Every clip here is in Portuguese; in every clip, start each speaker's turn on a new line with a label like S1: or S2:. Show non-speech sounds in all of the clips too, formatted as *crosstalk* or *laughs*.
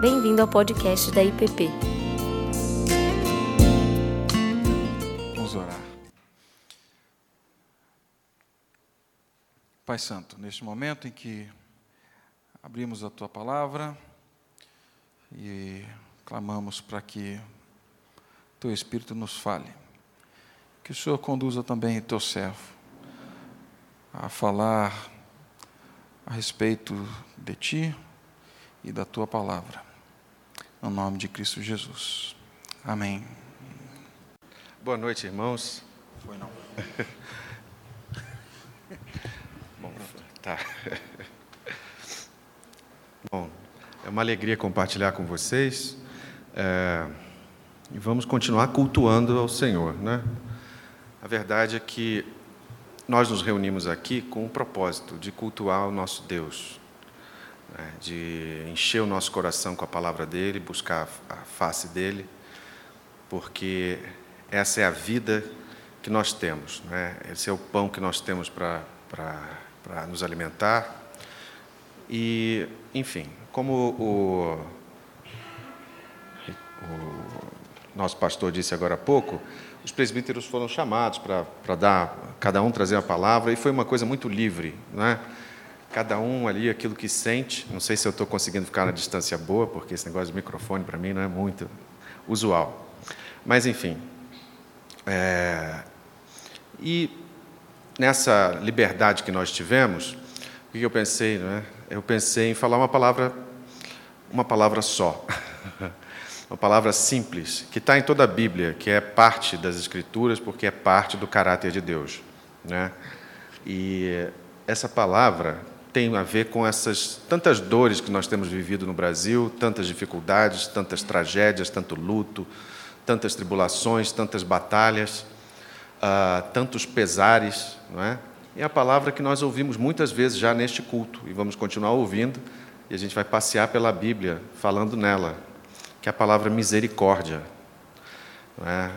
S1: Bem-vindo ao podcast da IPP.
S2: Vamos orar. Pai Santo, neste momento em que abrimos a tua palavra e clamamos para que teu Espírito nos fale, que o Senhor conduza também o teu servo a falar a respeito de ti e da tua palavra. No nome de Cristo Jesus. Amém.
S3: Boa noite, irmãos.
S2: Foi não. *laughs*
S3: Bom, tá. *laughs* Bom, é uma alegria compartilhar com vocês. É, e vamos continuar cultuando ao Senhor, né? A verdade é que nós nos reunimos aqui com o propósito de cultuar o nosso Deus, né? de encher o nosso coração com a palavra dele, buscar a face dele, porque essa é a vida que nós temos, né? esse é o pão que nós temos para nos alimentar. E, enfim, como o, o nosso pastor disse agora há pouco, os presbíteros foram chamados para dar, cada um trazer a palavra, e foi uma coisa muito livre, né? Cada um ali aquilo que sente. Não sei se eu estou conseguindo ficar na distância boa, porque esse negócio de microfone para mim não é muito usual. Mas, enfim. É... E nessa liberdade que nós tivemos, o que eu pensei? Né? Eu pensei em falar uma palavra, uma palavra só. *laughs* uma palavra simples, que está em toda a Bíblia, que é parte das Escrituras, porque é parte do caráter de Deus. Né? E essa palavra tem a ver com essas tantas dores que nós temos vivido no Brasil, tantas dificuldades, tantas tragédias, tanto luto, tantas tribulações, tantas batalhas, uh, tantos pesares, não é? É a palavra que nós ouvimos muitas vezes já neste culto e vamos continuar ouvindo e a gente vai passear pela Bíblia falando nela, que é a palavra misericórdia. É?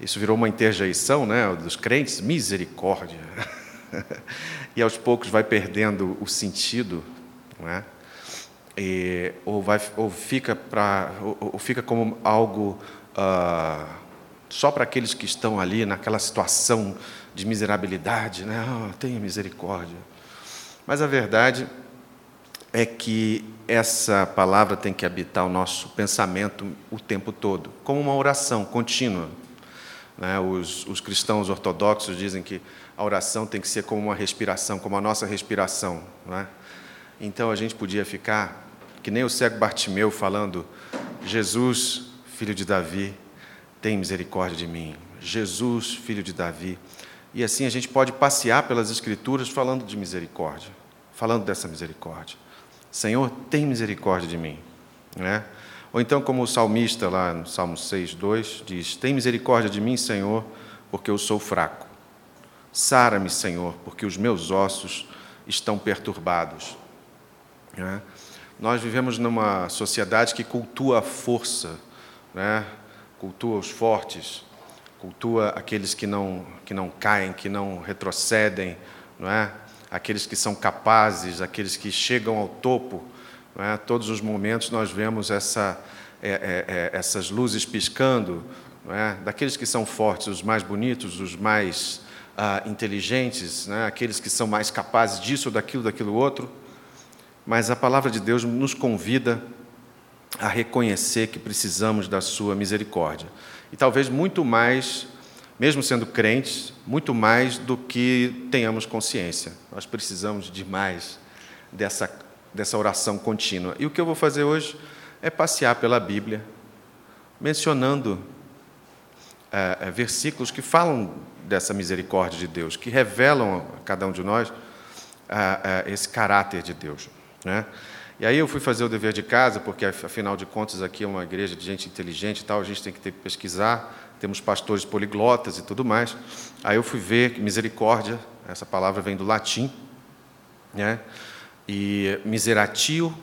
S3: Isso virou uma interjeição né, dos crentes, misericórdia. *laughs* *laughs* e aos poucos vai perdendo o sentido, é? e, ou, vai, ou, fica pra, ou, ou fica como algo uh, só para aqueles que estão ali naquela situação de miserabilidade, né? Oh, tenha misericórdia. Mas a verdade é que essa palavra tem que habitar o nosso pensamento o tempo todo, como uma oração contínua. Né? Os, os, cristãos ortodoxos dizem que a oração tem que ser como uma respiração, como a nossa respiração. Né? Então a gente podia ficar, que nem o cego Bartimeu, falando: Jesus, filho de Davi, tem misericórdia de mim. Jesus, filho de Davi. E assim a gente pode passear pelas Escrituras falando de misericórdia, falando dessa misericórdia. Senhor, tem misericórdia de mim. Né? Ou então, como o salmista lá no Salmo 6, 2 diz: Tem misericórdia de mim, Senhor, porque eu sou fraco. Sara-me, Senhor, porque os meus ossos estão perturbados. Né? Nós vivemos numa sociedade que cultua a força, né? cultua os fortes, cultua aqueles que não, que não caem, que não retrocedem, não é? aqueles que são capazes, aqueles que chegam ao topo. É? Todos os momentos nós vemos essa, é, é, é essas luzes piscando, é? daqueles que são fortes, os mais bonitos, os mais ah, inteligentes, né? aqueles que são mais capazes disso, daquilo, daquilo outro. Mas a palavra de Deus nos convida a reconhecer que precisamos da Sua misericórdia. E talvez muito mais mesmo sendo crentes, muito mais do que tenhamos consciência. Nós precisamos de mais dessa, dessa oração contínua. E o que eu vou fazer hoje é passear pela Bíblia, mencionando é, versículos que falam dessa misericórdia de Deus, que revelam a cada um de nós é, é esse caráter de Deus. Né? E aí eu fui fazer o dever de casa, porque afinal de contas aqui é uma igreja de gente inteligente e tal, a gente tem que ter que pesquisar temos pastores poliglotas e tudo mais. Aí eu fui ver que misericórdia, essa palavra vem do latim, né? E miseratio,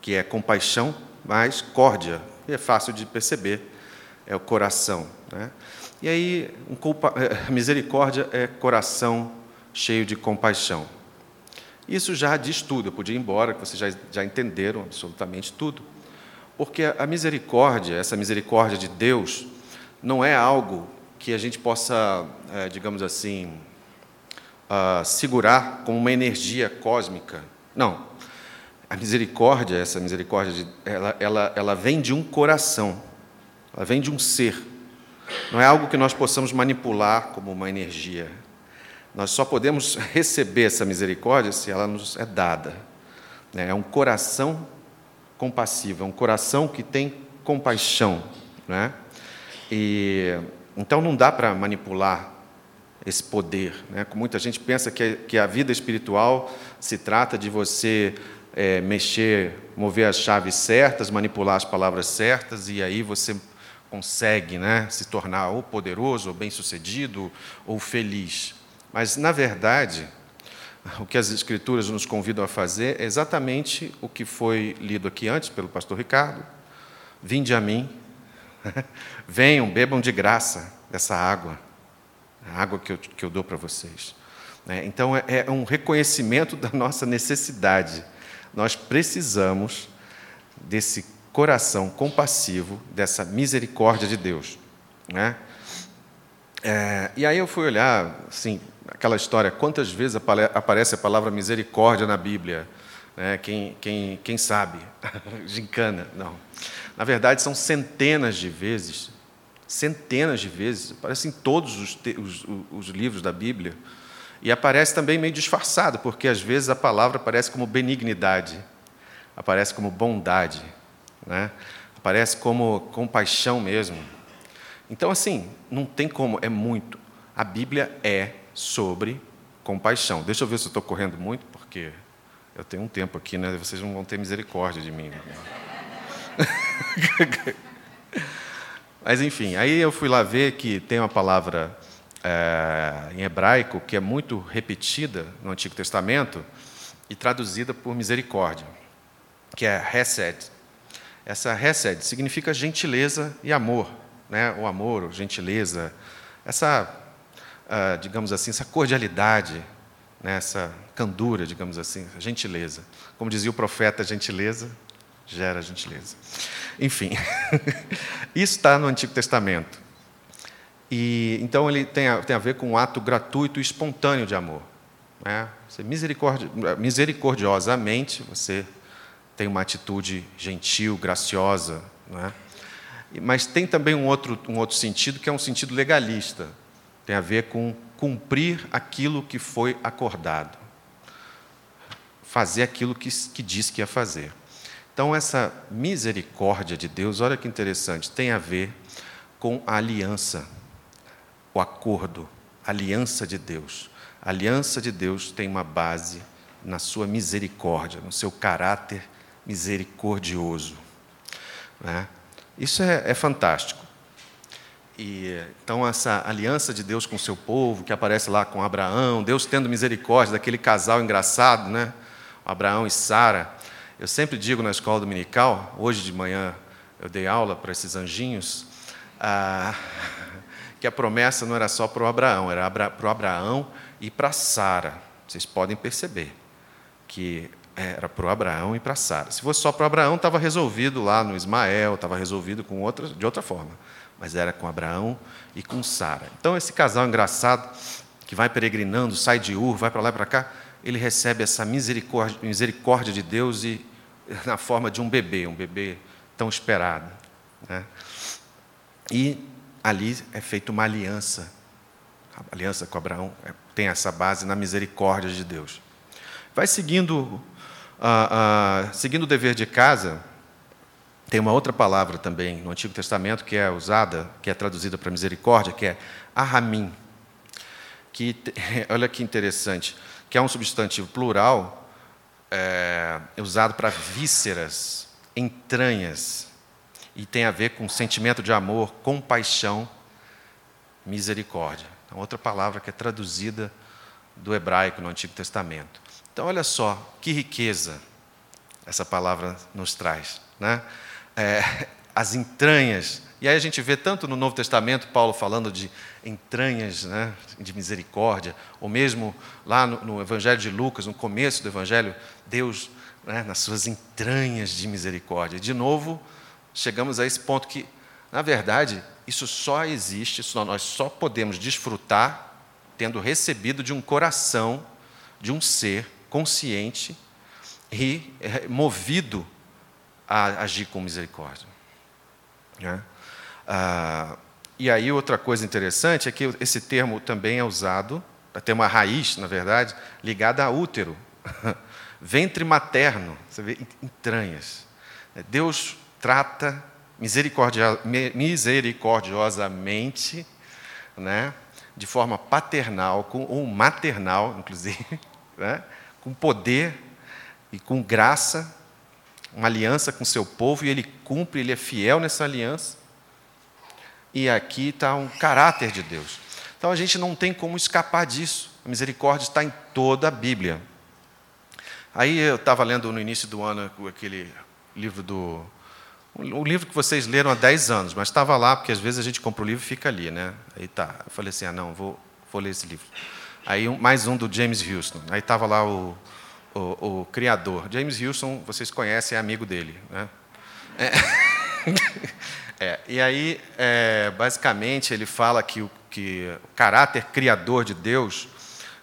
S3: que é compaixão, mais córdia, que é fácil de perceber, é o coração, né? E aí, um culpa, é, *laughs* misericórdia é coração cheio de compaixão. Isso já diz tudo, eu podia ir embora, que vocês já, já entenderam absolutamente tudo. Porque a misericórdia, essa misericórdia de Deus, não é algo que a gente possa, é, digamos assim, uh, segurar como uma energia cósmica. Não. A misericórdia, essa misericórdia, de, ela, ela, ela vem de um coração, ela vem de um ser. Não é algo que nós possamos manipular como uma energia. Nós só podemos receber essa misericórdia se ela nos é dada. Né? É um coração compassivo, é um coração que tem compaixão. Né? E, então não dá para manipular esse poder. Né? Muita gente pensa que, que a vida espiritual se trata de você é, mexer, mover as chaves certas, manipular as palavras certas, e aí você consegue né, se tornar ou poderoso, ou bem-sucedido, ou feliz. Mas, na verdade, o que as Escrituras nos convidam a fazer é exatamente o que foi lido aqui antes pelo pastor Ricardo. Vinde a mim, *laughs* venham, bebam de graça dessa água a água que eu, que eu dou para vocês. Né? Então, é, é um reconhecimento *laughs* da nossa necessidade. Nós precisamos desse coração compassivo, dessa misericórdia de Deus. Né? É, e aí eu fui olhar, assim, aquela história, quantas vezes aparece a palavra misericórdia na Bíblia? Né? Quem, quem, quem sabe? *laughs* Gincana, não. Na verdade, são centenas de vezes centenas de vezes, aparece em todos os, os, os, livros da Bíblia. E aparece também meio disfarçado, porque às vezes a palavra aparece como benignidade, aparece como bondade, né? aparece como compaixão mesmo. Então, assim, não tem como, é muito. A Bíblia é sobre compaixão. Deixa eu ver se eu estou correndo muito, porque eu tenho um tempo aqui, né? Vocês não vão ter misericórdia de mim. Mas enfim, aí eu fui lá ver que tem uma palavra é, em hebraico que é muito repetida no Antigo Testamento e traduzida por misericórdia, que é hesed. Essa hesed significa gentileza e amor, né? o amor, gentileza, essa, uh, digamos assim, essa cordialidade, né? essa candura, digamos assim, gentileza. Como dizia o profeta, gentileza gera gentileza. Enfim, *laughs* isso está no Antigo Testamento. E, então, ele tem a, tem a ver com um ato gratuito e espontâneo de amor. Né? Você misericordi, misericordiosamente, você tem uma atitude gentil, graciosa. Né? Mas tem também um outro, um outro sentido, que é um sentido legalista. Tem a ver com cumprir aquilo que foi acordado. Fazer aquilo que, que disse que ia fazer. Então, essa misericórdia de Deus, olha que interessante, tem a ver com a aliança, o acordo, a aliança de Deus. A aliança de Deus tem uma base na sua misericórdia, no seu caráter misericordioso. Né? Isso é, é fantástico. E, então, essa aliança de Deus com o seu povo, que aparece lá com Abraão, Deus tendo misericórdia daquele casal engraçado, né? Abraão e Sara. Eu sempre digo na escola dominical, hoje de manhã eu dei aula para esses anjinhos, ah, que a promessa não era só para o Abraão, era para o Abraão e para Sara. Vocês podem perceber que era para o Abraão e para Sara. Se fosse só para Abraão, estava resolvido lá no Ismael, estava resolvido com outra, de outra forma. Mas era com Abraão e com Sara. Então, esse casal engraçado, que vai peregrinando, sai de Ur, vai para lá e para cá, ele recebe essa misericórdia, misericórdia de Deus e na forma de um bebê, um bebê tão esperado. Né? E ali é feita uma aliança. A aliança com Abraão é, tem essa base na misericórdia de Deus. Vai seguindo, uh, uh, seguindo o dever de casa, tem uma outra palavra também no Antigo Testamento que é usada, que é traduzida para misericórdia, que é ahamim. Que, *laughs* olha que interessante que é um substantivo plural é, usado para vísceras, entranhas, e tem a ver com sentimento de amor, compaixão, misericórdia. Então, outra palavra que é traduzida do hebraico no Antigo Testamento. Então, olha só que riqueza essa palavra nos traz. Né? É, as entranhas e aí a gente vê tanto no Novo Testamento Paulo falando de entranhas né, de misericórdia, ou mesmo lá no, no, Evangelho de Lucas, no começo do Evangelho, Deus né, nas suas entranhas de misericórdia. De novo, chegamos a esse ponto que, na verdade, isso só existe, isso nós só podemos desfrutar tendo recebido de um coração, de um ser consciente e eh, movido a agir com misericórdia. Né? Ah, e aí, outra coisa interessante é que esse termo também é usado, tem uma raiz, na verdade, ligada a útero, *laughs* ventre materno, você vê, entranhas. Deus trata misericordiosamente, né, de forma paternal ou maternal, inclusive, *laughs* né, com poder e com graça, uma aliança com seu povo, e ele cumpre, ele é fiel nessa aliança. E aqui está um caráter de Deus. Então a gente não tem como escapar disso. A misericórdia está em toda a Bíblia. Aí eu estava lendo no início do ano aquele livro do. O livro que vocês leram há 10 anos, mas estava lá, porque às vezes a gente compra o livro e fica ali, né? Aí tá. Eu falei assim: ah, não, vou, vou ler esse livro. Aí mais um do James Houston. Aí estava lá o, o, o, criador. James Houston, vocês conhecem, é amigo dele. Né? É. *laughs* é. e aí, é, basicamente, ele fala que o, que o caráter criador de Deus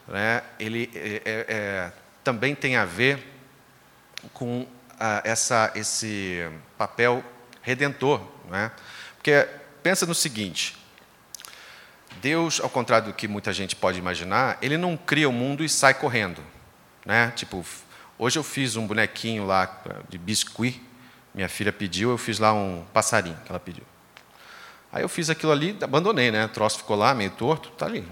S3: né, ele é, é, é também tem a ver com ah, essa, esse papel redentor. Né? Porque pensa no seguinte: Deus, ao contrário do que muita gente pode imaginar, ele não cria o mundo e sai correndo. Né? Tipo, hoje eu fiz um bonequinho lá de biscuit, minha filha pediu, eu fiz lá um passarinho que ela pediu. Aí eu fiz aquilo ali, abandonei, né? O troço ficou lá, meio torto, tá ali.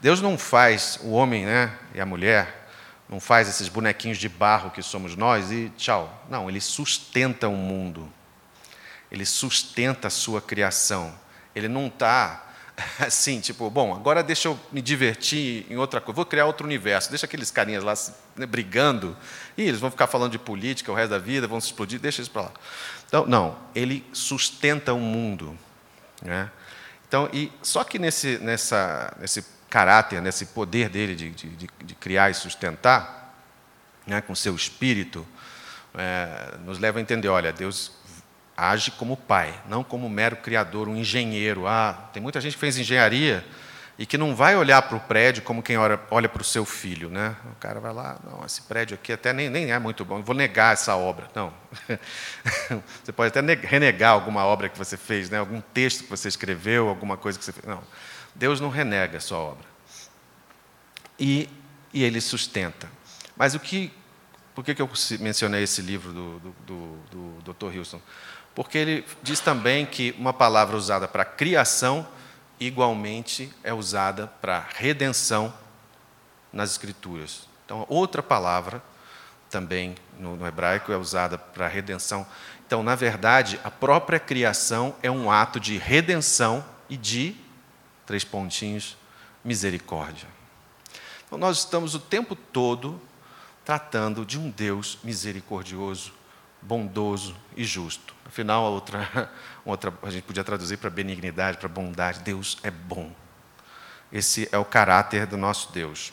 S3: Deus não faz o homem né, e a mulher, não faz esses bonequinhos de barro que somos nós e tchau. Não, ele sustenta o mundo. Ele sustenta a sua criação. Ele não está *laughs* assim, tipo, bom, agora deixa eu me divertir em outra coisa, vou criar outro universo, deixa aqueles carinhas lá né, brigando, e eles vão ficar falando de política o resto da vida, vão se explodir, deixa isso para lá. Então, não, ele sustenta o mundo. Né? Então, e, só que nesse, nessa, nesse caráter, nesse poder dele de, de, de criar e sustentar, né, com seu espírito, é, nos leva a entender, olha, Deus age como pai, não como mero criador, um engenheiro. Ah, tem muita gente que fez engenharia e que não vai olhar para o prédio como quem olha, para o seu filho. Né? O cara vai lá, não, esse prédio aqui até nem, nem é muito bom, vou negar essa obra. Não. *laughs* você pode até renegar alguma obra que você fez, né? algum texto que você escreveu, alguma coisa que você fez. Não. Deus não renega a sua obra. E, e ele sustenta. Mas o que, por que, que eu mencionei esse livro do, do, do, do Dr. Hilson? Porque ele diz também que uma palavra usada para criação, igualmente é usada para redenção nas Escrituras. Então, outra palavra também no, no hebraico é usada para redenção. Então, na verdade, a própria criação é um ato de redenção e de, três pontinhos, misericórdia. Então, nós estamos o tempo todo tratando de um Deus misericordioso, bondoso e justo. Afinal, a outra, *laughs* outra a gente podia traduzir para benignidade, para bondade. Deus é bom. Esse é o caráter do nosso Deus.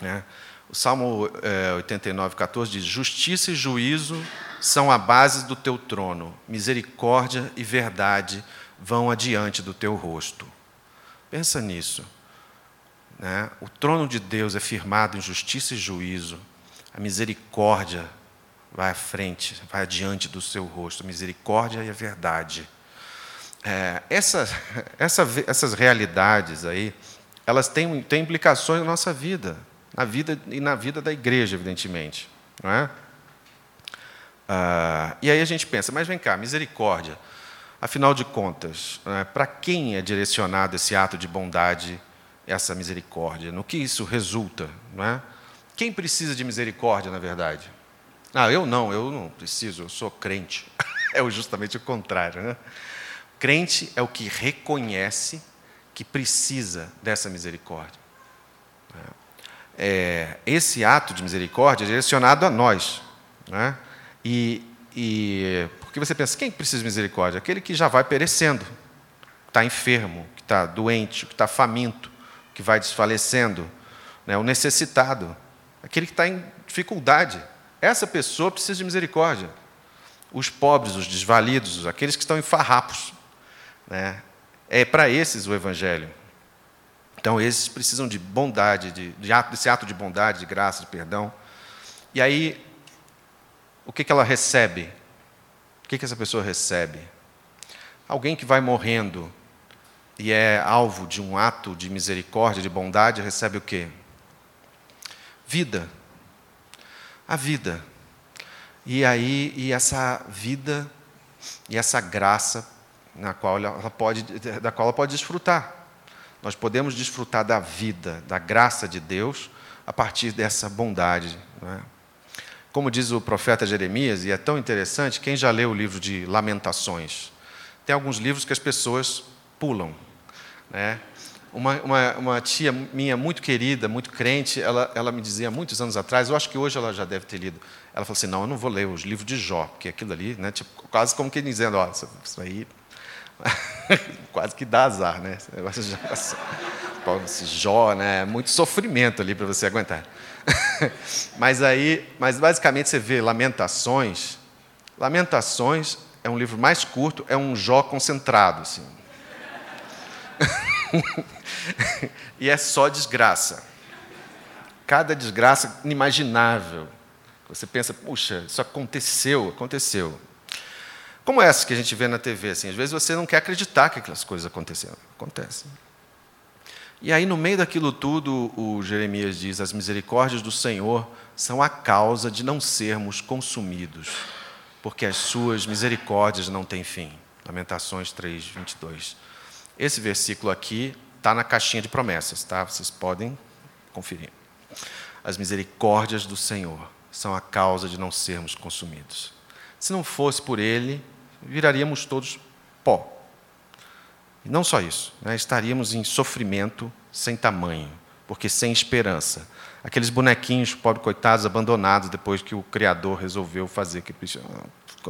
S3: Né? O Salmo é, 89, 14 diz: Justiça e juízo são a base do teu trono, misericórdia e verdade vão adiante do teu rosto. Pensa nisso. Né? O trono de Deus é firmado em justiça e juízo, a misericórdia vai à frente, vai adiante do seu rosto, misericórdia e a verdade. É, essa, *laughs* essa, essas realidades aí, elas têm, têm implicações na nossa vida, na vida e na vida da igreja, evidentemente. Não é? Ah, e aí a gente pensa, mas vem cá, misericórdia. Afinal de contas, é, para quem é direcionado esse ato de bondade, essa misericórdia? No que isso resulta? Não é? Quem precisa de misericórdia, na verdade? Ah, eu não, eu não preciso, eu sou crente. *laughs* é justamente o contrário. Né? Crente é o que reconhece que precisa dessa misericórdia. É, esse ato de misericórdia é direcionado a nós. Né? E, e porque você pensa, quem precisa de misericórdia? Aquele que já vai perecendo, está enfermo, que está doente, que está faminto, que vai desfalecendo, né? o necessitado, aquele que está em dificuldade. Essa pessoa precisa de misericórdia. os pobres, os desvalidos, aqueles que estão em farrapos. Né? É para esses o Evangelho. Então, esses precisam de bondade, de, de ato, desse ato de bondade, de graça, de perdão. E aí, o que, que ela recebe? O que, que essa pessoa recebe? Alguém que vai morrendo e é alvo de um ato de misericórdia, de bondade, recebe o quê? Vida. A vida. E aí, e essa vida e essa graça na qual ela pode, da qual ela pode desfrutar. Nós podemos desfrutar da vida, da graça de Deus, a partir dessa bondade. É? Como diz o profeta Jeremias, e é tão interessante, quem já leu o livro de Lamentações? Tem alguns livros que as pessoas pulam. Né? Uma, uma, uma, tia minha muito querida, muito crente, ela, ela me dizia muitos anos atrás, eu acho que hoje ela já deve ter lido. Ela falou assim: Não, eu não vou ler os livros de Jó, porque aquilo ali, né, tipo, quase como que dizendo: Ó, isso, isso aí *laughs* quase que dá azar, né? Esse Jó, né? É muito sofrimento ali para você aguentar. *laughs* mas aí, mas basicamente você vê Lamentações. Lamentações é um livro mais curto, é um Jó concentrado, assim. *laughs* *laughs* e é só desgraça. Cada desgraça inimaginável. Você pensa, puxa, isso aconteceu, aconteceu. Como essa que a gente vê na TV, assim, às vezes você não quer acreditar que aquelas coisas aconteceram. Acontecem. E aí, no meio daquilo tudo, o Jeremias diz: as misericórdias do Senhor são a causa de não sermos consumidos, porque as suas misericórdias não têm fim. Lamentações 3, 22. Esse versículo aqui está na caixinha de promessas, tá? Vocês podem conferir. As misericórdias do Senhor são a causa de não sermos consumidos. Se não fosse por Ele, viraríamos todos pó. E não só isso, né? estaríamos em sofrimento sem tamanho, porque sem esperança. Aqueles bonequinhos, pobres coitados, abandonados depois que o Criador resolveu fazer que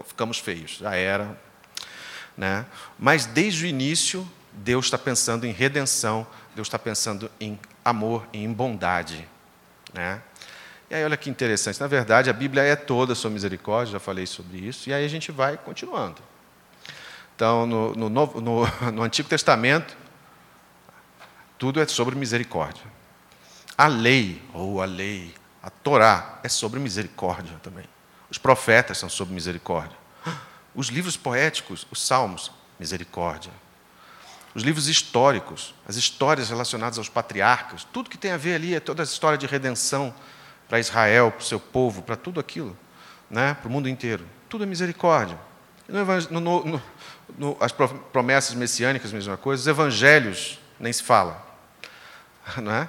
S3: ficamos feios, já era. Né? Mas desde o início, Deus está pensando em redenção, Deus está pensando em amor, em bondade. Né? E aí, olha que interessante, na verdade, a Bíblia é toda sobre misericórdia, já falei sobre isso, e aí a gente vai continuando. Então, no, no, Novo, no, *laughs* no Antigo Testamento, tudo é sobre misericórdia. A lei, ou a lei, a Torá, é sobre misericórdia também. Os profetas são sobre misericórdia. Os livros poéticos, os salmos, misericórdia os livros históricos, as histórias relacionadas aos patriarcas, tudo que tem a ver ali é toda a história de redenção para Israel, para o seu povo, para tudo aquilo, né? para o mundo inteiro. Tudo é misericórdia. No, no, no, as promessas messiânicas, mesma coisa, os evangelhos nem se fala. *laughs* Não é?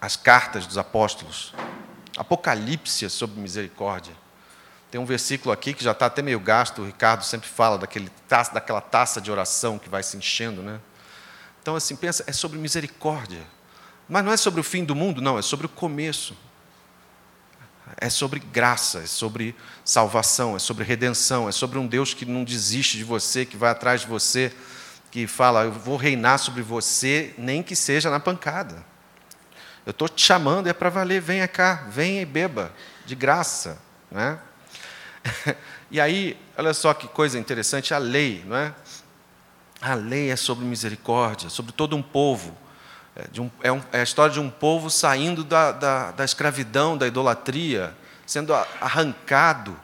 S3: As cartas dos apóstolos, Apocalipse é sobre misericórdia. Tem um versículo aqui que já está até meio gasto, o Ricardo sempre fala daquele taça, daquela taça de oração que vai se enchendo. Né? Então, assim, pensa, é sobre misericórdia. Mas não é sobre o fim do mundo, não, é sobre o começo. É sobre graça, é sobre salvação, é sobre redenção, é sobre um Deus que não desiste de você, que vai atrás de você, que fala, eu vou reinar sobre você, nem que seja na pancada. Eu estou te chamando, é para valer, venha cá, venha e beba, de graça. Né? *laughs* e aí, olha só que coisa interessante, a lei, não é? A lei é sobre misericórdia, sobre todo um povo. É, um, é, um, é a história de um povo saindo da, da, da escravidão, da idolatria, sendo arrancado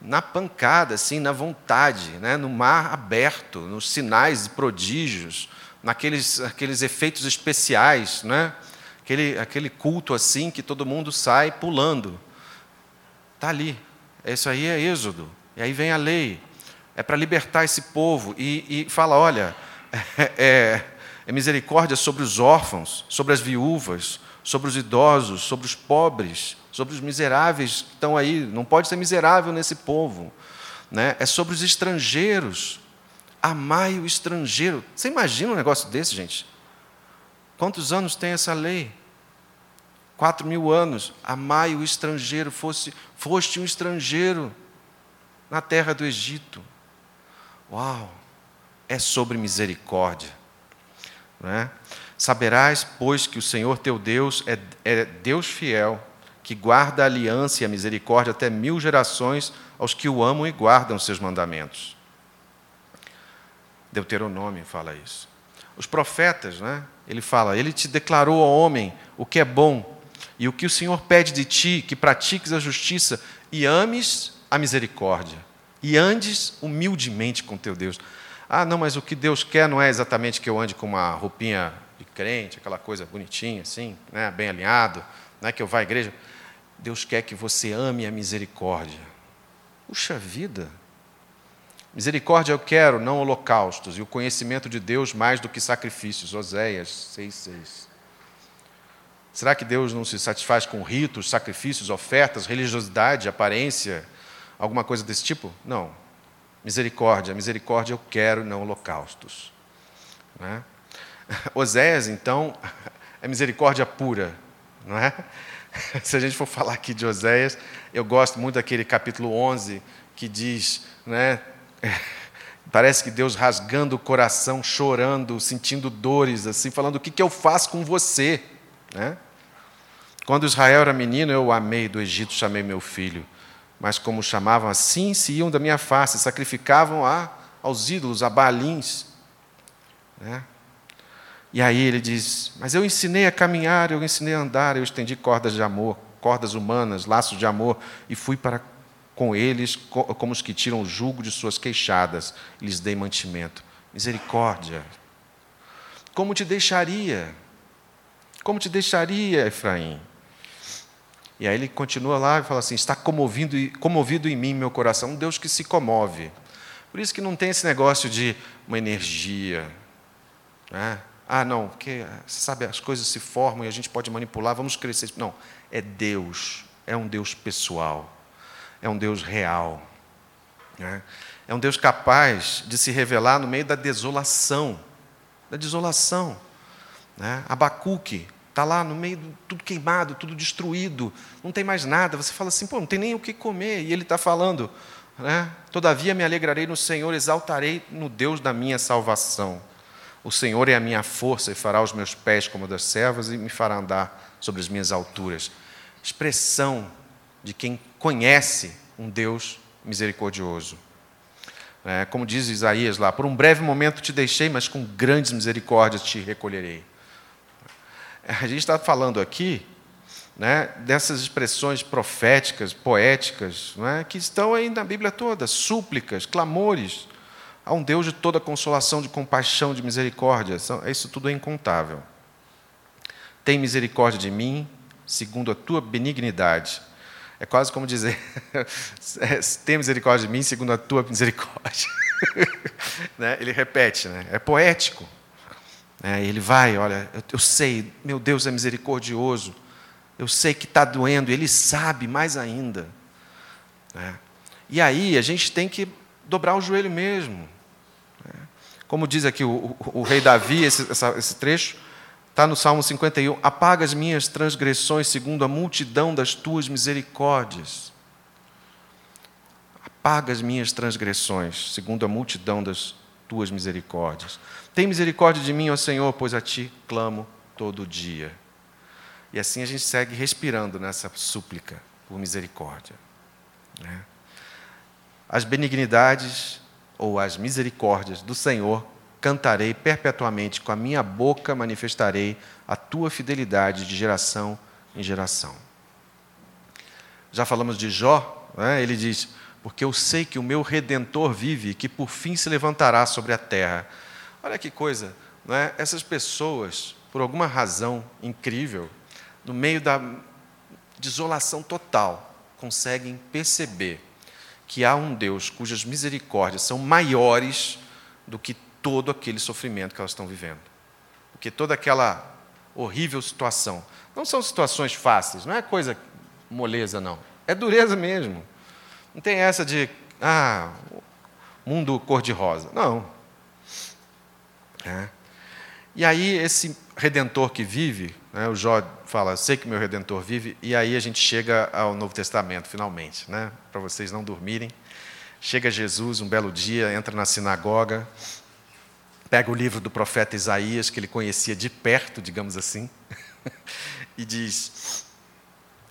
S3: na pancada, assim, na vontade, né? no mar aberto, nos sinais e prodígios, naqueles aqueles efeitos especiais, né? aquele, aquele culto assim que todo mundo sai pulando. Está ali, isso aí é Êxodo. E aí vem a lei. É para libertar esse povo. E, e fala: olha, *laughs* é, é, é misericórdia sobre os órfãos, sobre as viúvas, sobre os idosos, sobre os pobres, sobre os miseráveis que estão aí. Não pode ser miserável nesse povo. Né? É sobre os estrangeiros. Amai o estrangeiro. Você imagina um negócio desse, gente? Quantos anos tem essa lei? Quatro mil anos, amai o estrangeiro, fosse, foste um estrangeiro na terra do Egito. Uau! É sobre misericórdia. Não é? Saberás, pois, que o Senhor teu Deus é, é Deus fiel, que guarda a aliança e a misericórdia até mil gerações aos que o amam e guardam os seus mandamentos. Deuteronômio fala isso. Os profetas, né? Ele fala: Ele te declarou ao homem o que é bom e o que o Senhor pede de ti, que pratiques a justiça e ames a misericórdia e andes humildemente com teu Deus. Ah, não, mas o que Deus quer não é exatamente que eu ande com uma roupinha de crente, aquela coisa bonitinha assim, né, bem alinhado, não é que eu vá à igreja. Deus quer que você ame a misericórdia. Puxa vida! Misericórdia eu quero, não holocaustos, e o conhecimento de Deus mais do que sacrifícios. Oséias 6,6. Será que Deus não se satisfaz com ritos, sacrifícios, ofertas, religiosidade, aparência, alguma coisa desse tipo? Não. Misericórdia, misericórdia eu quero, não holocaustos. Né? *laughs* Oséias, então, *laughs* é misericórdia pura, não é? *laughs* Se a gente for falar aqui de Oséias, eu gosto muito daquele capítulo 11 que diz, né, parece que Deus rasgando o coração, chorando, sentindo dores, assim, falando: o que, que eu faço com você? Né? Quando Israel era menino, eu o amei do Egito, chamei meu filho. Mas como chamavam assim, se iam da minha face, sacrificavam a, aos ídolos, a balins. Né? E aí ele diz: Mas eu ensinei a caminhar, eu ensinei a andar, eu estendi cordas de amor, cordas humanas, laços de amor, e fui para com eles como os que tiram o jugo de suas queixadas, e lhes dei mantimento. Misericórdia. Como te deixaria? Como te deixaria, Efraim? E aí ele continua lá e fala assim: está comovido, comovido em mim meu coração, um Deus que se comove. Por isso que não tem esse negócio de uma energia. Né? Ah, não, porque você sabe, as coisas se formam e a gente pode manipular, vamos crescer. Não, é Deus, é um Deus pessoal, é um Deus real. Né? É um Deus capaz de se revelar no meio da desolação. Da desolação. Né? Abacuque está lá no meio tudo queimado, tudo destruído, não tem mais nada. Você fala assim, pô, não tem nem o que comer. E ele está falando, né? Todavia me alegrarei no Senhor, exaltarei no Deus da minha salvação. O Senhor é a minha força e fará os meus pés como das servas e me fará andar sobre as minhas alturas. Expressão de quem conhece um Deus misericordioso. É, como diz Isaías lá, por um breve momento te deixei, mas com grandes misericórdias te recolherei. A gente está falando aqui né, dessas expressões proféticas, poéticas, né, que estão aí na Bíblia toda, súplicas, clamores, Há um Deus de toda consolação, de compaixão, de misericórdia. Isso tudo é incontável. Tem misericórdia de mim, segundo a tua benignidade. É quase como dizer: *laughs* tem misericórdia de mim, segundo a tua misericórdia. *laughs* né? Ele repete, né? é poético. É, ele vai, olha, eu, eu sei, meu Deus é misericordioso. Eu sei que está doendo, ele sabe mais ainda. Né? E aí a gente tem que dobrar o joelho mesmo. Como diz aqui o, o, o rei Davi, esse, essa, esse trecho, está no Salmo 51, apaga as minhas transgressões segundo a multidão das tuas misericórdias. Apaga as minhas transgressões segundo a multidão das tuas misericórdias. Tem misericórdia de mim, ó Senhor, pois a ti clamo todo dia. E assim a gente segue respirando nessa súplica por misericórdia. Né? As benignidades ou as misericórdias do Senhor, cantarei perpetuamente, com a minha boca manifestarei a tua fidelidade de geração em geração. Já falamos de Jó, né? ele diz: Porque eu sei que o meu redentor vive que por fim se levantará sobre a terra. Olha que coisa, não é? essas pessoas, por alguma razão incrível, no meio da desolação total, conseguem perceber que há um Deus cujas misericórdias são maiores do que todo aquele sofrimento que elas estão vivendo. Porque toda aquela horrível situação. Não são situações fáceis, não é coisa moleza, não. É dureza mesmo. Não tem essa de, ah, mundo cor-de-rosa. Não. É. E aí, esse redentor que vive, né, o Jó fala, sei que meu redentor vive, e aí a gente chega ao Novo Testamento, finalmente, né, para vocês não dormirem. Chega Jesus um belo dia, entra na sinagoga, pega o livro do profeta Isaías, que ele conhecia de perto, digamos assim, *laughs* e diz: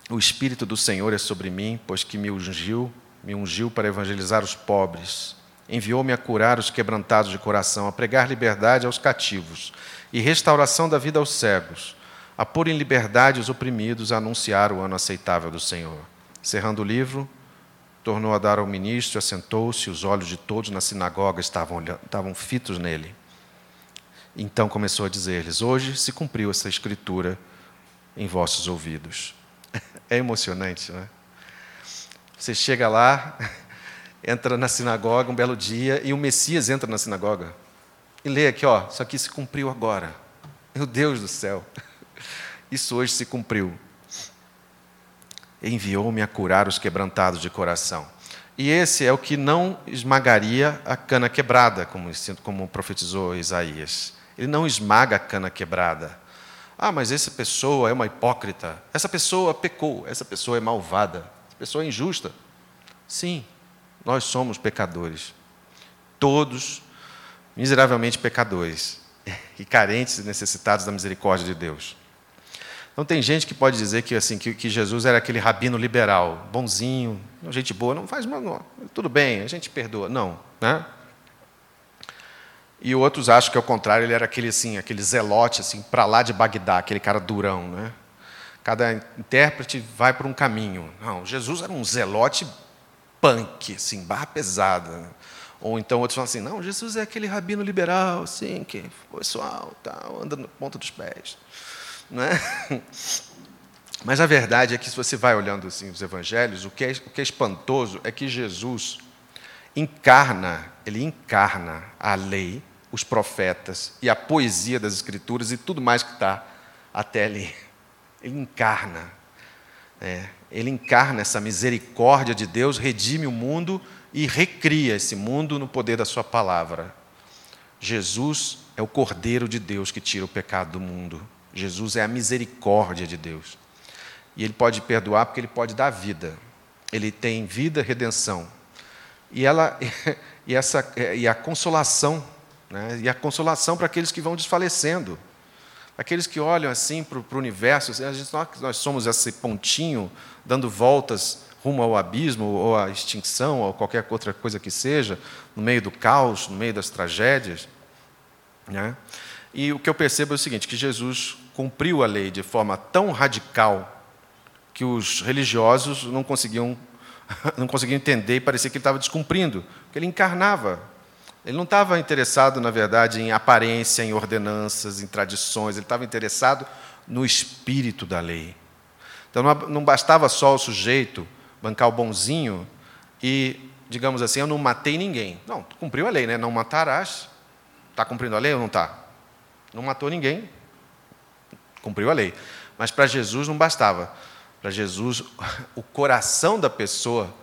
S3: O Espírito do Senhor é sobre mim, pois que me ungiu, me ungiu para evangelizar os pobres. Enviou-me a curar os quebrantados de coração, a pregar liberdade aos cativos e restauração da vida aos cegos, a pôr em liberdade os oprimidos, a anunciar o ano aceitável do Senhor. Cerrando o livro, tornou a dar ao ministro, assentou-se, os olhos de todos na sinagoga estavam, estavam fitos nele. Então começou a dizer-lhes: Hoje se cumpriu essa escritura em vossos ouvidos. *laughs* É emocionante, não é? Você chega lá, *laughs* entra na sinagoga um belo dia e o Messias entra na sinagoga e lê aqui, ó, isso aqui se cumpriu agora. Meu Deus do céu, *laughs* isso hoje se cumpriu. Enviou-me a curar os quebrantados de coração. E esse é o que não esmagaria a cana quebrada, como, como profetizou Isaías. Ele não esmaga a cana quebrada. Ah, mas essa pessoa é uma hipócrita. Essa pessoa pecou. Essa pessoa é malvada. Essa pessoa é injusta. Sim, nós somos pecadores. Todos miseravelmente pecadores e carentes e necessitados da misericórdia de Deus. Então tem gente que pode dizer que assim que, que Jesus era aquele rabino liberal, bonzinho, gente boa, não faz mal, tudo bem, a gente perdoa, não, né? E outros acham que ao contrário ele era aquele assim, aquele zelote assim para lá de Bagdá, aquele cara durão, né? Cada intérprete vai por um caminho. Não, Jesus era um zelote punk, assim, barra pesada. Né? Ou então outros falam assim, não, Jesus é aquele rabino liberal, assim, que pessoal, tal, anda na ponta dos pés. Não é? *laughs* Mas a verdade é que se você vai olhando assim, os evangelhos, o que, é, o que é espantoso é que Jesus encarna, ele encarna a lei, os profetas e a poesia das escrituras e tudo mais que está até ali. Ele encarna. É, ele encarna essa misericórdia de Deus, redime o mundo e recria esse mundo no poder da Sua palavra. Jesus é o Cordeiro de Deus que tira o pecado do mundo. Jesus é a misericórdia de Deus. E Ele pode perdoar porque Ele pode dar vida. Ele tem vida, redenção. E, ela, *laughs* e, essa, e a consolação, né? e a consolação para aqueles que vão desfalecendo. Aqueles que olham assim para o universo, a gente, nós somos esse pontinho dando voltas rumo ao abismo ou à extinção ou qualquer outra coisa que seja, no meio do caos, no meio das tragédias. Né? E o que eu percebo é o seguinte: que Jesus cumpriu a lei de forma tão radical que os religiosos não conseguiam, *laughs* não conseguiam entender e parecia que ele estava descumprindo, porque ele encarnava. Ele não estava interessado, na verdade, em aparência, em ordenanças, em tradições, ele estava interessado no espírito da lei. Então não bastava só o sujeito bancar o bonzinho e, digamos assim, eu não matei ninguém. Não, cumpriu a lei, né? Não matarás. Está cumprindo a lei ou não está? Não matou ninguém. Cumpriu a lei. Mas para Jesus não bastava. Para Jesus, *laughs* o coração da pessoa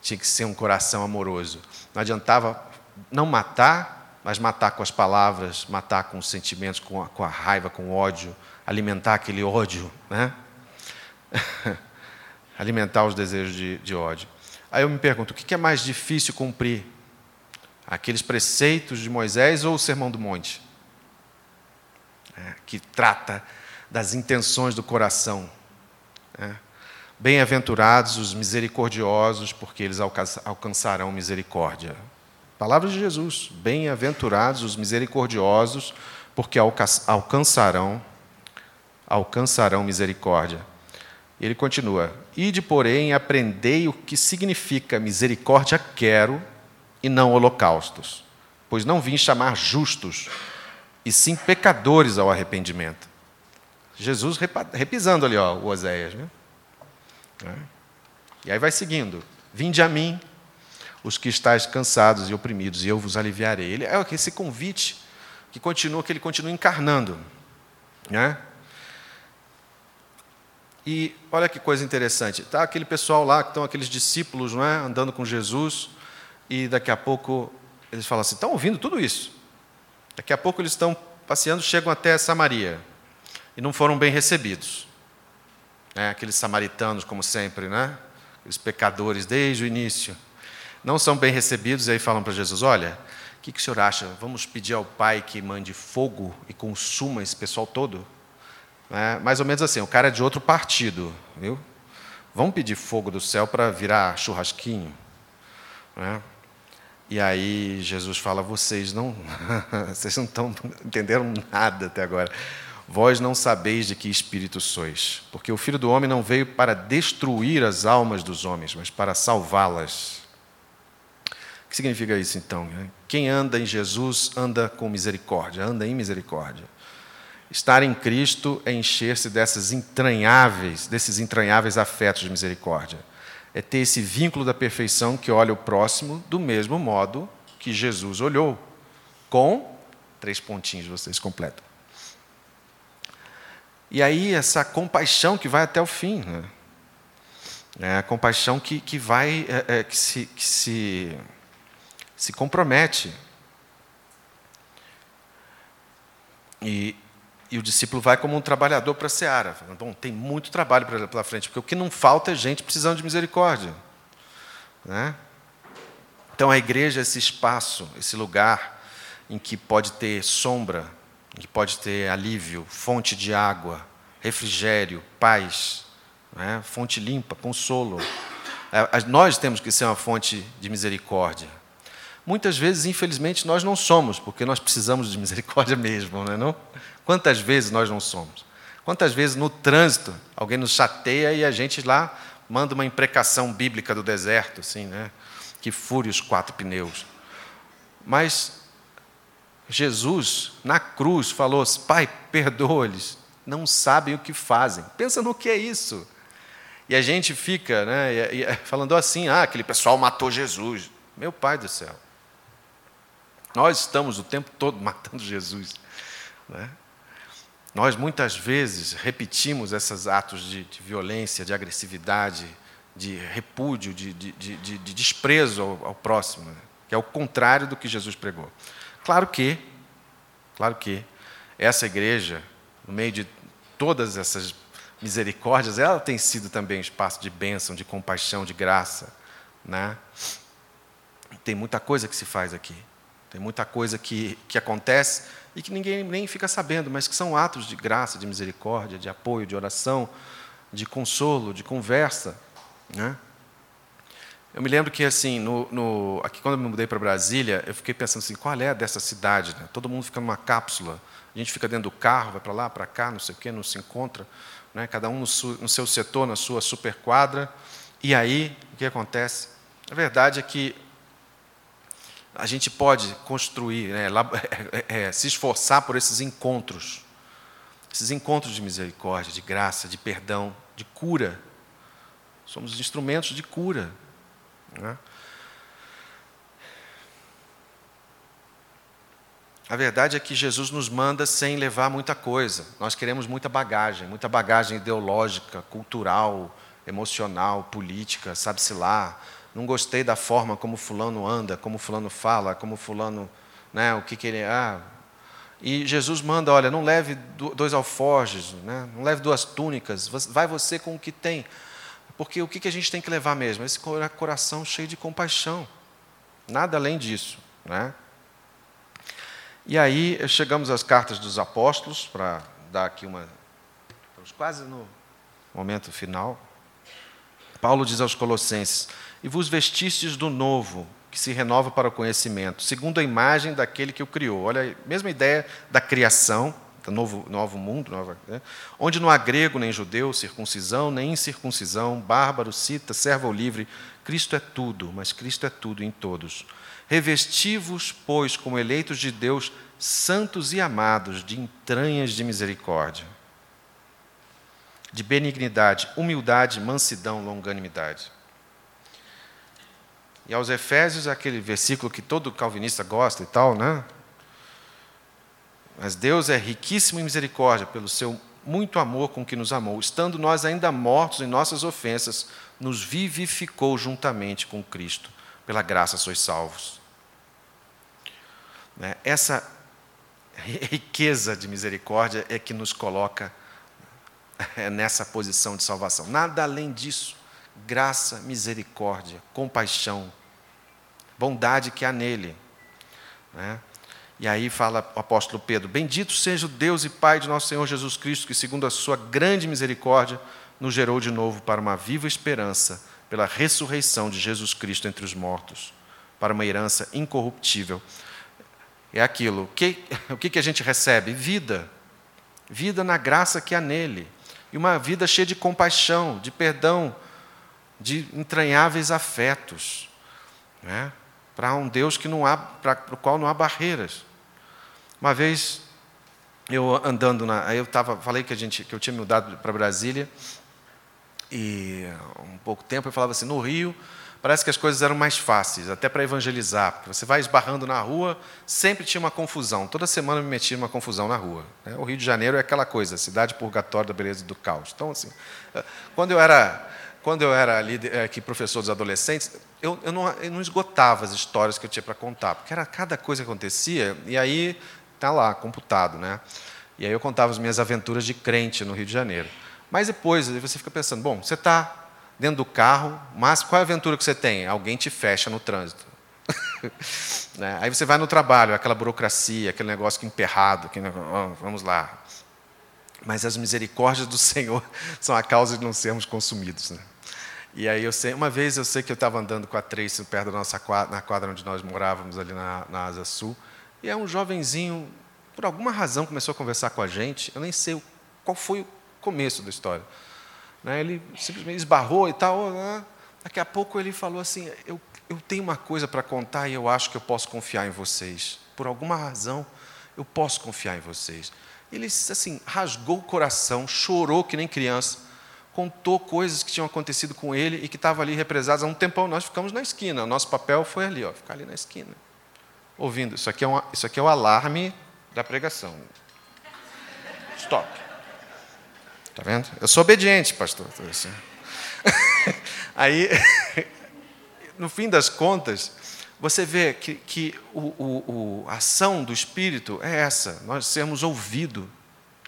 S3: tinha que ser um coração amoroso. Não adiantava não matar, mas matar com as palavras, matar com os sentimentos, com a, com a raiva, com o ódio, alimentar aquele ódio, né? *laughs* alimentar os desejos de, de ódio. Aí eu me pergunto: o que é mais difícil cumprir? Aqueles preceitos de Moisés ou o Sermão do Monte? É, que trata das intenções do coração. É. Bem-aventurados os misericordiosos, porque eles alcançarão misericórdia. Palavras de Jesus. Bem-aventurados os misericordiosos, porque alcançarão alcançarão misericórdia. Ele continua: Ide, porém, aprendei o que significa misericórdia quero e não holocaustos, pois não vim chamar justos, e sim pecadores ao arrependimento. Jesus repisando ali, ó, o Oséias. Né? É. E aí vai seguindo: Vinde a mim, os que estáis cansados e oprimidos, e eu vos aliviarei. Ele é esse convite que continua, que ele continua encarnando. Né? E olha que coisa interessante. Tá aquele pessoal lá, que estão aqueles discípulos, não é, andando com Jesus, e daqui a pouco eles falam assim: estão ouvindo tudo isso. Daqui a pouco eles estão passeando, chegam até Samaria e não foram bem recebidos. É, aqueles samaritanos, como sempre, né? Aqueles pecadores desde o início. Não são bem recebidos e aí falam para Jesus: Olha, o que, que o senhor acha? Vamos pedir ao Pai que mande fogo e consuma esse pessoal todo? É, mais ou menos assim, o cara é de outro partido, viu? Vamos pedir fogo do céu para virar churrasquinho? Né? E aí Jesus fala: vocês não, *laughs* vocês não estão entenderam nada até agora. Vós não sabeis de que espírito sois, porque o Filho do Homem não veio para destruir as almas dos homens, mas para salvá-las. O que significa isso então? Quem anda em Jesus anda com misericórdia, anda em misericórdia. Estar em Cristo é encher-se dessas entranháveis, desses entranháveis afetos de misericórdia. É ter esse vínculo da perfeição que olha o próximo do mesmo modo que Jesus olhou, com três pontinhos vocês completam. E aí, essa compaixão que vai até o fim. Né? É a compaixão que, que vai, é, é, que, se, que se, se compromete. E, e o discípulo vai como um trabalhador para a seara. Bom, tem muito trabalho pela frente, porque o que não falta é gente precisando de misericórdia. Né? Então a igreja é esse espaço, esse lugar em que pode ter sombra, que pode ter alívio, fonte de água, refrigério, paz, né? fonte limpa, consolo. É, nós temos que ser uma fonte de misericórdia. Muitas vezes, infelizmente, nós não somos, porque nós precisamos de misericórdia *laughs* mesmo, não é não? Quantas vezes nós não somos? Quantas vezes no trânsito alguém nos chateia e a gente lá manda uma imprecação bíblica do deserto, assim, né? Que fure os quatro pneus. Mas Jesus, na cruz, falou: Pai, perdoa-lhes, não sabem o que fazem. Pensa no que é isso. E a gente fica né, falando assim: ah, aquele pessoal matou Jesus. Meu Pai do céu. Nós estamos o tempo todo *laughs* matando Jesus. Né? Nós muitas vezes repetimos esses atos de, de violência, de agressividade, de repúdio, de, de, de desprezo ao, ao próximo, né? que é o contrário do que Jesus pregou. Claro que, claro que essa igreja, no meio de todas essas misericórdias, ela tem sido também espaço de bênção, de compaixão, de graça, né? Tem muita coisa que se faz aqui, tem muita coisa que, que acontece e que ninguém nem fica sabendo, mas que são atos de graça, de misericórdia, de apoio, de oração, de consolo, de conversa, né? Eu me lembro que, assim, no, no, aqui quando eu me mudei para Brasília, eu fiquei pensando assim, qual é dessa cidade? Né? Todo mundo fica numa cápsula, a gente fica dentro do carro, vai para lá, para cá, não sei o quê, não se encontra, né? cada um no, su, no seu setor, na sua superquadra. E aí, o que acontece? A verdade é que a gente pode construir, né, *laughs* é, é, se esforçar por esses encontros, esses encontros de misericórdia, de graça, de perdão, de cura. Somos instrumentos de cura. Né? A verdade é que Jesus nos manda sem levar muita coisa. Nós queremos muita bagagem, muita bagagem ideológica, cultural, emocional, política, sabe-se lá. Não gostei da forma como fulano anda, como fulano fala, como fulano, né, o que, que ele. Ah. E Jesus manda, olha, não leve dois alforjes, né, não leve duas túnicas, vai você com o que tem. Porque o que a gente tem que levar mesmo? Esse coração cheio de compaixão. Nada além disso. Né? E aí chegamos às cartas dos apóstolos, para dar aqui uma. Estamos quase no momento final. Paulo diz aos Colossenses: E vos vestistes do novo, que se renova para o conhecimento, segundo a imagem daquele que o criou. Olha, mesma ideia da criação, novo, novo mundo, nova, né? onde não há grego nem judeu, circuncisão nem incircuncisão, bárbaro, cita, servo ou livre, Cristo é tudo, mas Cristo é tudo em todos. Revestivos, pois, como eleitos de Deus, santos e amados, de entranhas de misericórdia, de benignidade, humildade, mansidão, longanimidade. E aos Efésios, aquele versículo que todo calvinista gosta e tal, né? Mas Deus é riquíssimo em misericórdia pelo seu muito amor com que nos amou. Estando nós ainda mortos em nossas ofensas, nos vivificou juntamente com Cristo. Pela graça sois salvos. Né? Essa riqueza de misericórdia é que nos coloca é, nessa posição de salvação. Nada além disso. Graça, misericórdia, compaixão, bondade que há nele. Né? E aí fala o apóstolo Pedro: Bendito seja o Deus e Pai de nosso Senhor Jesus Cristo, que, segundo a sua grande misericórdia, nos gerou de novo para uma viva esperança, pela ressurreição de Jesus Cristo entre os mortos, para uma herança incorruptível. É aquilo. Que, *laughs* o que a gente recebe? Vida. Vida na graça que há nele. E uma vida cheia de compaixão, de perdão, de entranháveis afetos. Né? Para um Deus que não há, para o qual não há barreiras. Uma vez eu andando na, eu tava, falei que a gente, que eu tinha mudado para Brasília e um pouco tempo eu falava assim, no Rio parece que as coisas eram mais fáceis, até para evangelizar, porque você vai esbarrando na rua, sempre tinha uma confusão. Toda semana eu me metia numa confusão na rua. Né? O Rio de Janeiro é aquela coisa, cidade purgatória da beleza do caos. Então assim, quando eu era quando eu era eh, aqui professor dos adolescentes, eu, eu, não, eu não esgotava as histórias que eu tinha para contar, porque era cada coisa que acontecia e aí está lá, computado. Né? E aí eu contava as minhas aventuras de crente no Rio de Janeiro. Mas depois você fica pensando, bom, você está dentro do carro, mas qual é a aventura que você tem? Alguém te fecha no trânsito. *laughs* né? Aí você vai no trabalho, aquela burocracia, aquele negócio emperrado, que, vamos lá. Mas as misericórdias do *laughs* Senhor são a causa de não sermos consumidos. Né? E aí eu sei, uma vez eu sei que eu estava andando com a Tracy perto da nossa quadra, na quadra onde nós morávamos ali na, na Asa Sul, e é um jovenzinho, por alguma razão, começou a conversar com a gente. Eu nem sei qual foi o começo da história. Né? Ele simplesmente esbarrou e tal. Né? Daqui a pouco ele falou assim: eu, eu tenho uma coisa para contar e eu acho que eu posso confiar em vocês. Por alguma razão, eu posso confiar em vocês. Ele assim rasgou o coração, chorou que nem criança, contou coisas que tinham acontecido com ele e que estavam ali represadas há um tempão. Nós ficamos na esquina. O nosso papel foi ali, ó, ficar ali na esquina ouvindo. Isso aqui é, uma, isso aqui é o alarme da pregação. Stop. Está vendo? Eu sou obediente, pastor. Assim. *laughs* Aí, *laughs* no fim das contas, você vê que, que o, o, a ação do Espírito é essa, nós sermos ouvidos.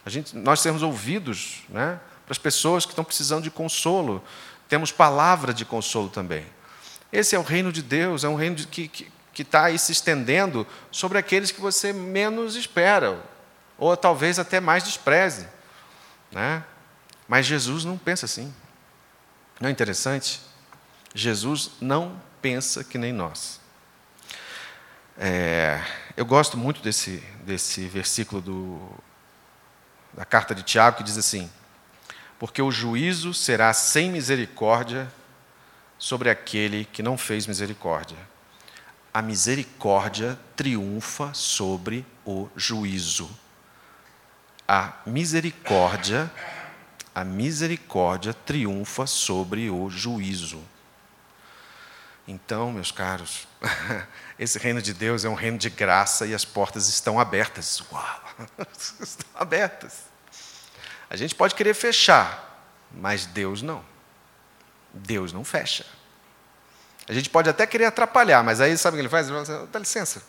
S3: A gente, nós sermos ouvidos né, para as pessoas que estão precisando de consolo. Temos palavra de consolo também. Esse é o reino de Deus, é um reino de, que, está aí se estendendo sobre aqueles que você menos espera, ou talvez até mais despreze. Né? Mas Jesus não pensa assim. Não é interessante? Jesus não pensa que nem nós. É, eu gosto muito desse, desse versículo do, da carta de Tiago que diz assim: Porque o juízo será sem misericórdia sobre aquele que não fez misericórdia a misericórdia triunfa sobre o juízo. A misericórdia, a misericórdia triunfa sobre o juízo. Então, meus caros, *laughs* esse reino de Deus é um reino de graça e as portas estão abertas. Uau! *laughs* Estão abertas. A gente pode querer fechar, mas Deus não. Deus não fecha. A gente pode até querer atrapalhar, mas aí sabe o que ele faz? Ele fala assim, dá licença.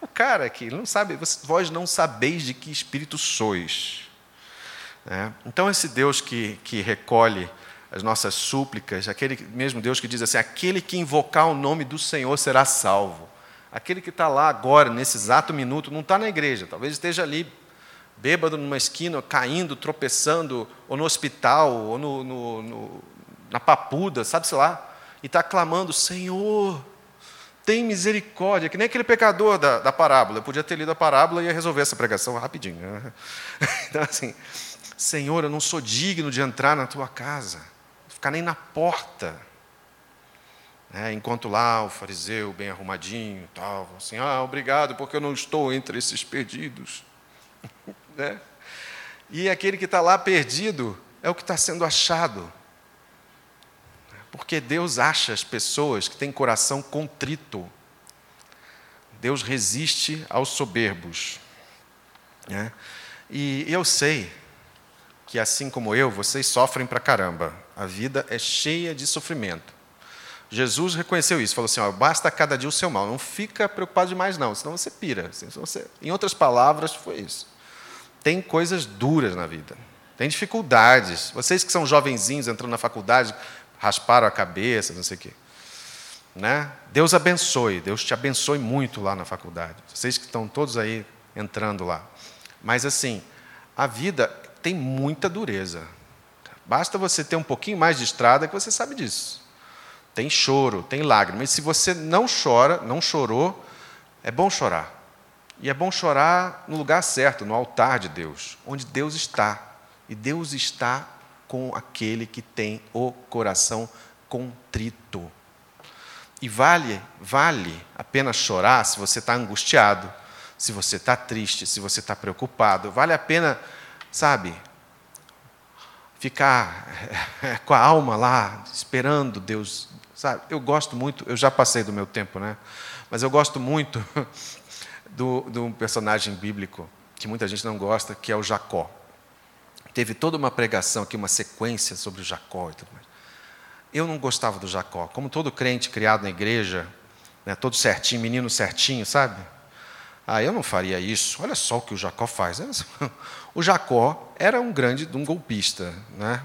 S3: O cara aqui, ele não sabe, vós não sabeis de que espírito sois. É? Então, esse Deus que, que recolhe as nossas súplicas, aquele mesmo Deus que diz assim: aquele que invocar o nome do Senhor será salvo. Aquele que está lá agora, nesse exato minuto, não está na igreja, talvez esteja ali, bêbado numa esquina, caindo, tropeçando, ou no hospital, ou no, no, no na papuda, sabe-se lá e está clamando: Senhor, tem misericórdia, que nem aquele pecador da, da parábola. Eu podia ter lido a parábola e ia resolver essa pregação rapidinho. Né? *laughs* Então, assim, Senhor, eu não sou digno de entrar na tua casa, ficar nem na porta. É, enquanto lá o fariseu, bem arrumadinho, tal, assim, ah, obrigado, porque eu não estou entre esses perdidos. Né? E aquele que está lá perdido é o que está sendo achado. Porque Deus acha as pessoas que têm coração contrito. Deus resiste aos soberbos. Né? E eu sei que, assim como eu, vocês sofrem pra caramba. A vida é cheia de sofrimento. Jesus reconheceu isso, falou assim: ó, basta cada dia o seu mal, não fica preocupado demais, não, senão você pira. Senão você... Em outras palavras, foi isso. Tem coisas duras na vida, tem dificuldades. Vocês que são jovenzinhos entrando na faculdade, rasparam a cabeça, não sei o quê. Né? Deus abençoe, Deus te abençoe muito lá na faculdade. Vocês que estão todos aí entrando lá. Mas assim, a vida tem muita dureza. Basta você ter um pouquinho mais de estrada que você sabe disso. Tem choro, tem lágrimas. E se você não chora, não chorou, é bom chorar. E é bom chorar no lugar certo, no altar de Deus, onde Deus está. E Deus está com aquele que tem o coração contrito. E vale, vale a pena chorar se você está angustiado, se você está triste, se você está preocupado. Vale a pena, sabe, ficar *laughs* com a alma lá, esperando Deus. Sabe? Eu gosto muito, eu já passei do meu tempo, né? Mas eu gosto muito do, do personagem bíblico que muita gente não gosta, que é o Jacó. Teve toda uma pregação aqui, uma sequência sobre o Jacó e tudo mais. Eu não gostava do Jacó. Como todo crente criado na igreja, né, todo certinho, menino certinho, sabe? Ah, eu não faria isso. Olha só o que o Jacó faz. *laughs* O Jacó era um grande um golpista. Né?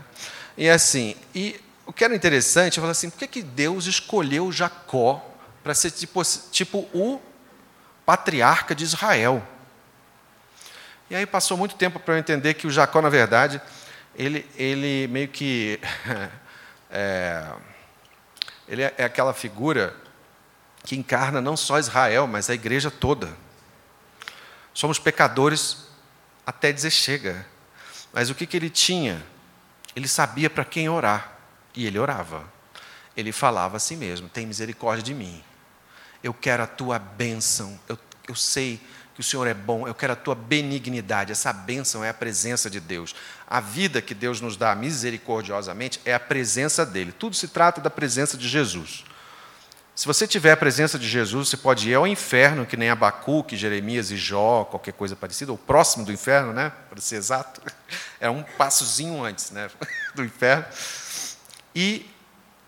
S3: E assim, e o que era interessante, eu falei assim, por que, que Deus escolheu Jacó para ser tipo, tipo o patriarca de Israel? E aí passou muito tempo para eu entender que o Jacó, na verdade, ele, ele meio que *laughs* é, ele é, aquela figura que encarna não só Israel, mas a igreja toda. Somos pecadores até dizer chega. Mas o que, que ele tinha? Ele sabia para quem orar. E ele orava. Ele falava a si mesmo: tem misericórdia de mim. Eu quero a tua bênção. Eu, eu sei que o Senhor é bom, eu quero a tua benignidade. Essa bênção é a presença de Deus. A vida que Deus nos dá misericordiosamente é a presença dele. Tudo se trata da presença de Jesus. Se você tiver a presença de Jesus, você pode ir ao inferno, que nem Abacuque, Jeremias e Jó, qualquer coisa parecida, ou próximo do inferno, né? para ser exato. *laughs* É um passozinho antes né? *laughs* do inferno. E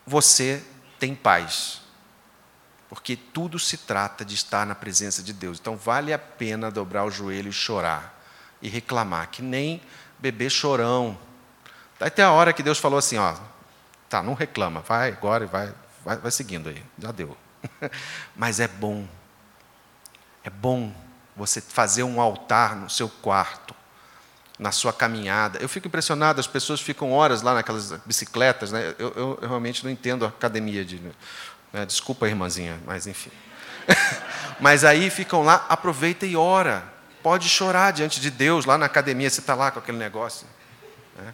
S3: você tem paz porque tudo se trata de estar na presença de Deus. Então vale a pena dobrar o joelho e chorar e reclamar, que nem bebê chorão. Até a hora que Deus falou assim, ó, tá, não reclama, vai agora e vai, vai, vai seguindo aí, já deu. *laughs* Mas é bom, é bom você fazer um altar no seu quarto, na sua caminhada. Eu fico impressionado, as pessoas ficam horas lá naquelas bicicletas, né? eu, eu, eu realmente não entendo a academia de desculpa, irmãzinha, mas enfim. *laughs* mas aí ficam lá, aproveita e ora. Pode chorar diante de Deus, lá na academia, você está lá com aquele negócio. Né?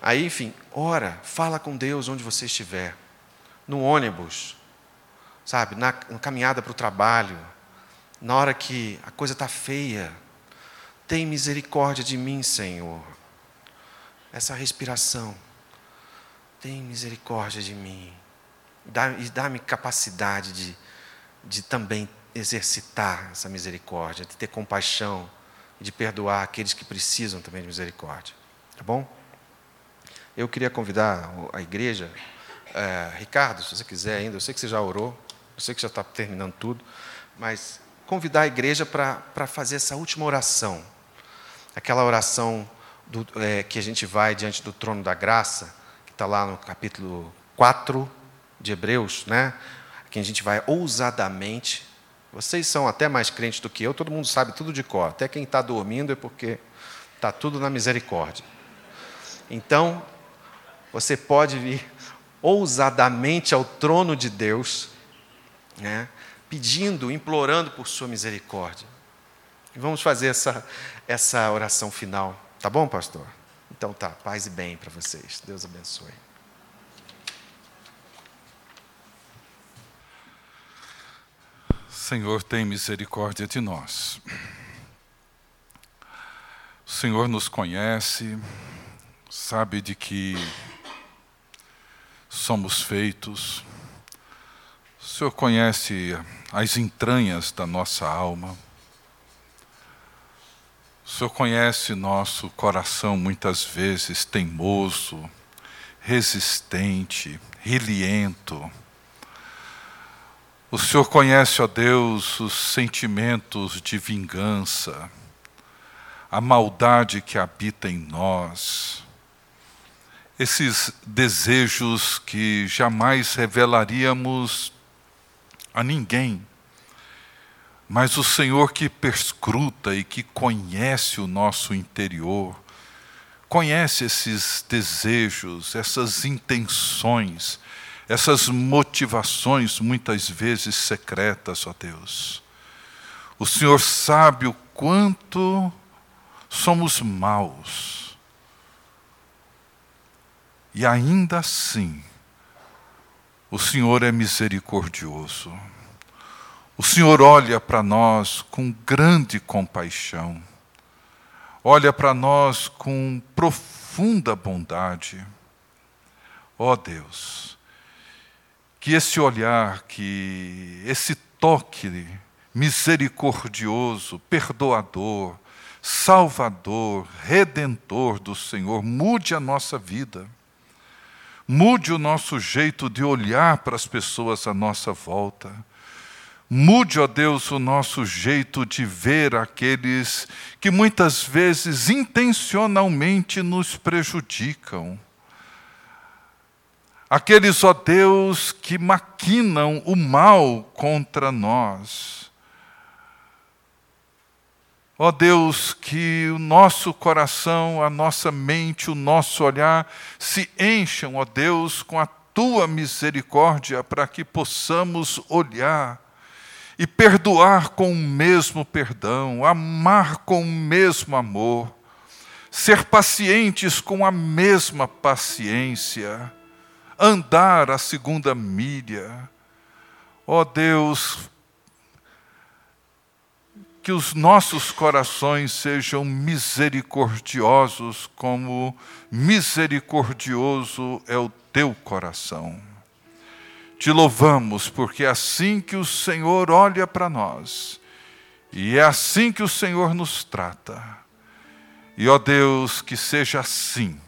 S3: Aí, enfim, ora, fala com Deus onde você estiver. No ônibus, sabe, na, na caminhada para o trabalho, na hora que a coisa está feia. Tem misericórdia de mim, Senhor. Essa respiração. Tem misericórdia de mim e dá-me capacidade de, de também exercitar essa misericórdia, de ter compaixão e de perdoar aqueles que precisam também de misericórdia. Tá bom? Eu queria convidar a igreja, é, Ricardo, se você quiser ainda, eu sei que você já orou, eu sei que já está terminando tudo, mas convidar a igreja para fazer essa última oração, aquela oração do, é, que a gente vai diante do trono da graça, que está lá no capítulo 4, de Hebreus, né? Que a gente vai ousadamente. Vocês são até mais crentes do que eu, todo mundo sabe tudo de cor. Até quem está dormindo é porque está tudo na misericórdia. Então, você pode vir ousadamente ao trono de Deus, né? pedindo, implorando por sua misericórdia. E vamos fazer essa, essa oração final. Tá bom, pastor? Então tá, paz e bem para vocês. Deus abençoe.
S2: Senhor, tem misericórdia de nós. O Senhor nos conhece, sabe de que somos feitos. O Senhor conhece as entranhas da nossa alma. O Senhor conhece nosso coração muitas vezes teimoso, resistente, rilento o Senhor conhece, ó Deus, os sentimentos de vingança, a maldade que habita em nós, esses desejos que jamais revelaríamos a ninguém, mas o Senhor que perscruta e que conhece o nosso interior,
S4: conhece esses desejos, essas intenções, essas motivações, muitas vezes secretas, ó Deus. O Senhor sabe o quanto somos maus. E ainda assim, o Senhor é misericordioso. O Senhor olha para nós com grande compaixão, olha para nós com profunda bondade. Ó oh Deus, que esse olhar, que esse toque misericordioso, perdoador, salvador, redentor do Senhor mude a nossa vida. Mude o nosso jeito de olhar para as pessoas à nossa volta Mude, ó Deus, o nosso jeito de ver aqueles que muitas vezes intencionalmente nos prejudicam. Aqueles, ó Deus, que maquinam o mal contra nós. Ó Deus, que o nosso coração, a nossa mente, o nosso olhar se encham, ó Deus, com a tua misericórdia, para que possamos olhar e perdoar com o mesmo perdão, amar com o mesmo amor, ser pacientes com a mesma paciência, andar a segunda milha. Ó oh Deus, que os nossos corações sejam misericordiosos, como misericordioso é o teu coração. Te louvamos, porque é assim que o Senhor olha para nós, e é assim que o Senhor nos trata. E ó Deus, que seja assim,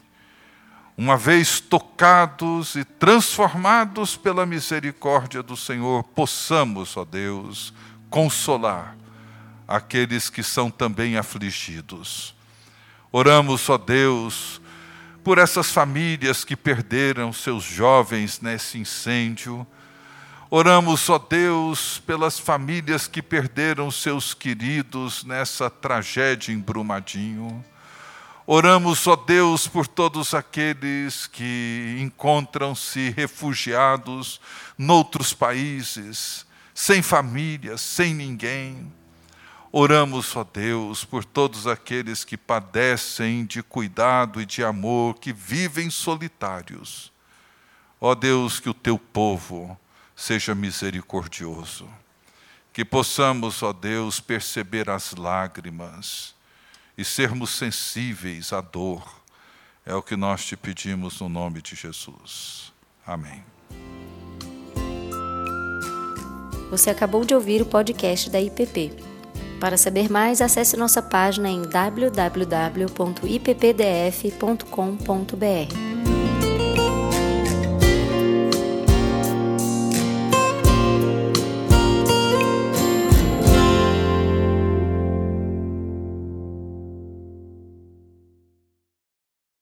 S4: uma vez tocados e transformados pela misericórdia do Senhor, possamos, ó Deus, consolar aqueles que são também afligidos. Oramos, ó Deus, por essas famílias que perderam seus jovens nesse incêndio. Oramos, ó Deus, pelas famílias que perderam seus queridos nessa tragédia em Brumadinho. Oramos, ó Deus, por todos aqueles que encontram-se refugiados noutros países, sem família, sem ninguém. Oramos, ó Deus, por todos aqueles que padecem de cuidado e de amor, que vivem solitários. Ó Deus, que o teu povo seja misericordioso. Que possamos, ó Deus, perceber as lágrimas e sermos sensíveis à dor. É o que nós te pedimos no nome de Jesus. Amém.
S1: Você acabou de ouvir o podcast da IPP. Para saber mais, acesse nossa página em www.ippdf.com.br.